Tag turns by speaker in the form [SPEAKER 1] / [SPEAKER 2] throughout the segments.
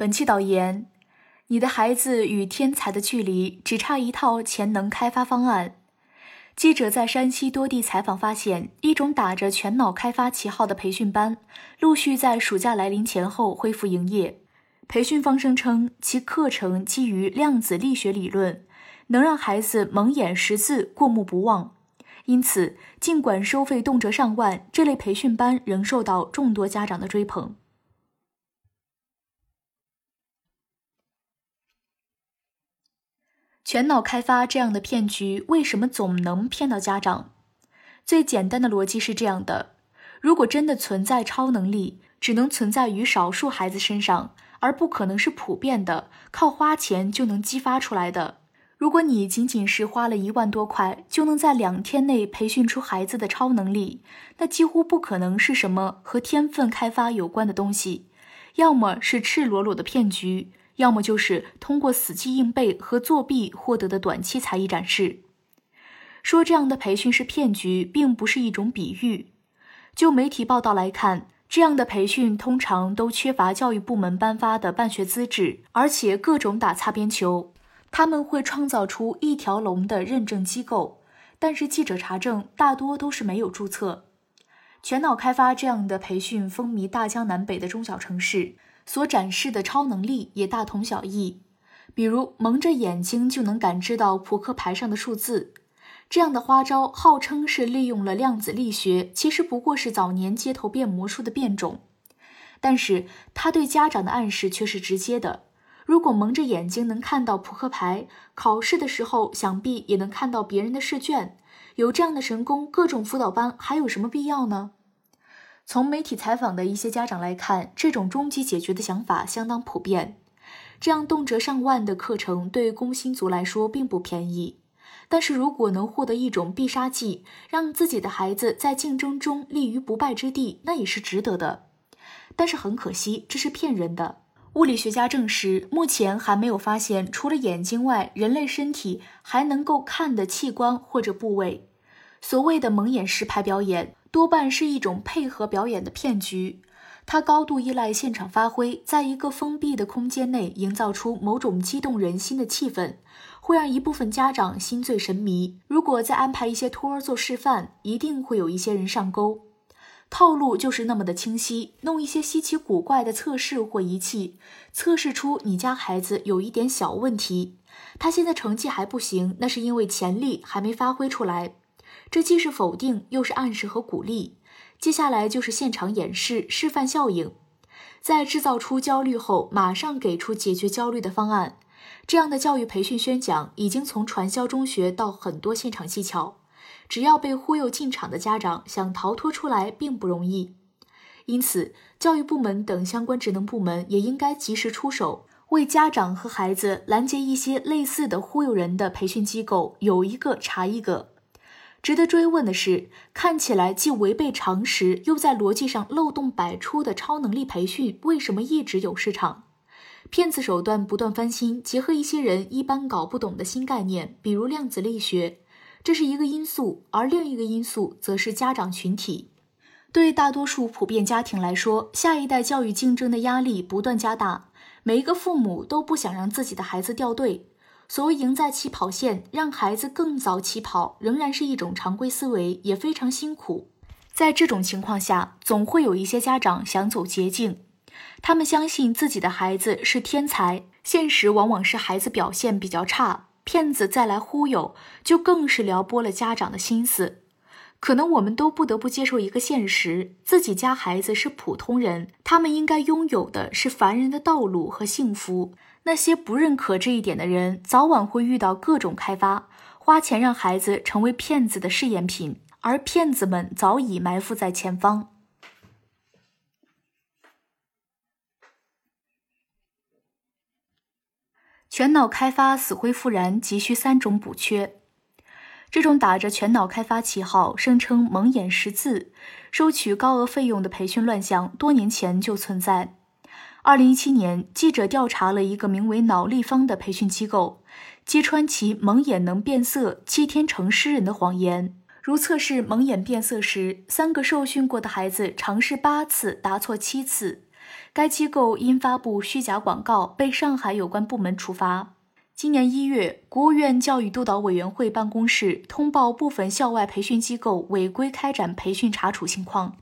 [SPEAKER 1] 本期导言：你的孩子与天才的距离只差一套潜能开发方案。记者在山西多地采访发现，一种打着全脑开发旗号的培训班，陆续在暑假来临前后恢复营业。培训方声称，其课程基于量子力学理论，能让孩子蒙眼识字、过目不忘。因此，尽管收费动辄上万，这类培训班仍受到众多家长的追捧。全脑开发这样的骗局为什么总能骗到家长？最简单的逻辑是这样的：如果真的存在超能力，只能存在于少数孩子身上，而不可能是普遍的，靠花钱就能激发出来的。如果你仅仅是花了一万多块，就能在两天内培训出孩子的超能力，那几乎不可能是什么和天分开发有关的东西，要么是赤裸裸的骗局。要么就是通过死记硬背和作弊获得的短期才艺展示。说这样的培训是骗局，并不是一种比喻。就媒体报道来看，这样的培训通常都缺乏教育部门颁发的办学资质，而且各种打擦边球。他们会创造出一条龙的认证机构，但是记者查证，大多都是没有注册。全脑开发这样的培训风靡大江南北的中小城市。所展示的超能力也大同小异，比如蒙着眼睛就能感知到扑克牌上的数字，这样的花招号称是利用了量子力学，其实不过是早年街头变魔术的变种。但是他对家长的暗示却是直接的：如果蒙着眼睛能看到扑克牌，考试的时候想必也能看到别人的试卷。有这样的神功，各种辅导班还有什么必要呢？从媒体采访的一些家长来看，这种终极解决的想法相当普遍。这样动辄上万的课程对工薪族来说并不便宜，但是如果能获得一种必杀技，让自己的孩子在竞争中立于不败之地，那也是值得的。但是很可惜，这是骗人的。物理学家证实，目前还没有发现除了眼睛外，人类身体还能够看的器官或者部位。所谓的蒙眼识牌表演。多半是一种配合表演的骗局，它高度依赖现场发挥，在一个封闭的空间内营造出某种激动人心的气氛，会让一部分家长心醉神迷。如果再安排一些托儿做示范，一定会有一些人上钩。套路就是那么的清晰，弄一些稀奇古怪的测试或仪器，测试出你家孩子有一点小问题，他现在成绩还不行，那是因为潜力还没发挥出来。这既是否定，又是暗示和鼓励。接下来就是现场演示示范效应，在制造出焦虑后，马上给出解决焦虑的方案。这样的教育培训宣讲，已经从传销中学到很多现场技巧。只要被忽悠进场的家长，想逃脱出来并不容易。因此，教育部门等相关职能部门也应该及时出手，为家长和孩子拦截一些类似的忽悠人的培训机构，有一个查一个。值得追问的是，看起来既违背常识，又在逻辑上漏洞百出的超能力培训，为什么一直有市场？骗子手段不断翻新，结合一些人一般搞不懂的新概念，比如量子力学，这是一个因素；而另一个因素则是家长群体。对大多数普遍家庭来说，下一代教育竞争的压力不断加大，每一个父母都不想让自己的孩子掉队。所谓赢在起跑线，让孩子更早起跑，仍然是一种常规思维，也非常辛苦。在这种情况下，总会有一些家长想走捷径，他们相信自己的孩子是天才，现实往往是孩子表现比较差，骗子再来忽悠，就更是撩拨了家长的心思。可能我们都不得不接受一个现实：自己家孩子是普通人，他们应该拥有的是凡人的道路和幸福。那些不认可这一点的人，早晚会遇到各种开发，花钱让孩子成为骗子的试验品，而骗子们早已埋伏在前方。全脑开发死灰复燃，急需三种补缺。这种打着全脑开发旗号，声称蒙眼识字、收取高额费用的培训乱象，多年前就存在。二零一七年，记者调查了一个名为“脑立方”的培训机构，揭穿其蒙眼能变色、七天成诗人的谎言。如测试蒙眼变色时，三个受训过的孩子尝试八次，答错七次；该机构因发布虚假广告被上海有关部门处罚。今年一月，国务院教育督导委员会办公室通报部分校外培训机构违规开展培训查处情况，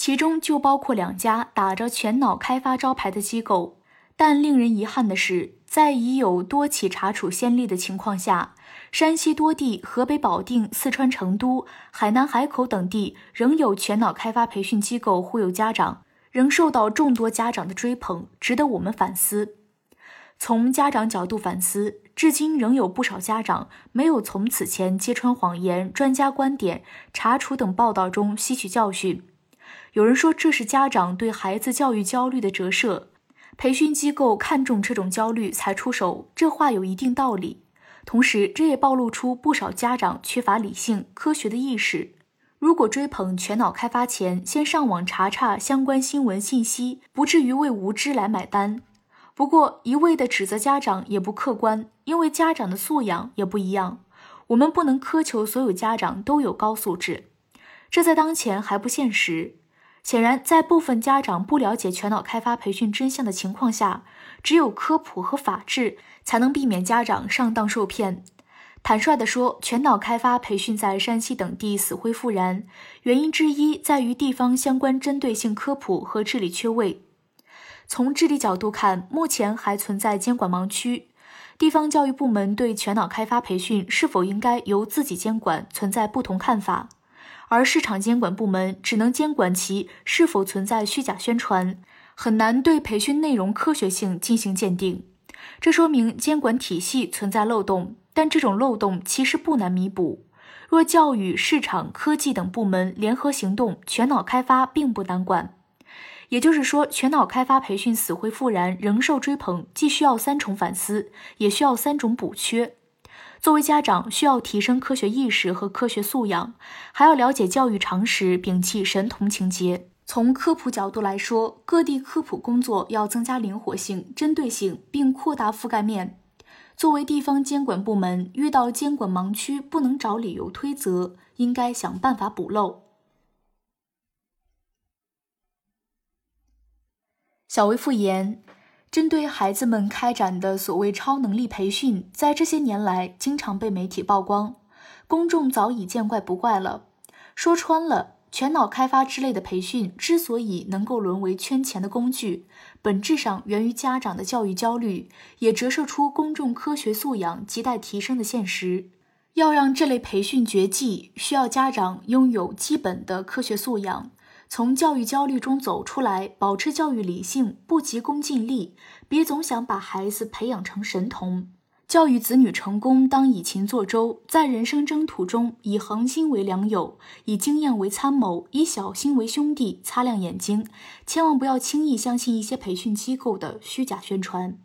[SPEAKER 1] 其中就包括两家打着全脑开发招牌的机构。但令人遗憾的是，在已有多起查处先例的情况下，山西多地、河北保定、四川成都、海南海口等地仍有全脑开发培训机构忽悠家长，仍受到众多家长的追捧，值得我们反思。从家长角度反思，至今仍有不少家长没有从此前揭穿谎言、专家观点、查处等报道中吸取教训。有人说这是家长对孩子教育焦虑的折射，培训机构看重这种焦虑才出手，这话有一定道理。同时，这也暴露出不少家长缺乏理性、科学的意识。如果追捧全脑开发前，先上网查查相关新闻信息，不至于为无知来买单。不过，一味的指责家长也不客观，因为家长的素养也不一样。我们不能苛求所有家长都有高素质，这在当前还不现实。显然，在部分家长不了解全脑开发培训真相的情况下，只有科普和法治才能避免家长上当受骗。坦率地说，全脑开发培训在山西等地死灰复燃，原因之一在于地方相关针对性科普和治理缺位。从治理角度看，目前还存在监管盲区，地方教育部门对全脑开发培训是否应该由自己监管存在不同看法，而市场监管部门只能监管其是否存在虚假宣传，很难对培训内容科学性进行鉴定。这说明监管体系存在漏洞，但这种漏洞其实不难弥补。若教育、市场、科技等部门联合行动，全脑开发并不难管。也就是说，全脑开发培训死灰复燃，仍受追捧，既需要三重反思，也需要三种补缺。作为家长，需要提升科学意识和科学素养，还要了解教育常识，摒弃神童情节。从科普角度来说，各地科普工作要增加灵活性、针对性，并扩大覆盖面。作为地方监管部门，遇到监管盲区，不能找理由推责，应该想办法补漏。小微复言，针对孩子们开展的所谓超能力培训，在这些年来经常被媒体曝光，公众早已见怪不怪了。说穿了，全脑开发之类的培训之所以能够沦为圈钱的工具，本质上源于家长的教育焦虑，也折射出公众科学素养亟待提升的现实。要让这类培训绝迹，需要家长拥有基本的科学素养。从教育焦虑中走出来，保持教育理性，不急功近利，别总想把孩子培养成神童。教育子女成功，当以勤作舟，在人生征途中，以恒心为良友，以经验为参谋，以小心为兄弟。擦亮眼睛，千万不要轻易相信一些培训机构的虚假宣传。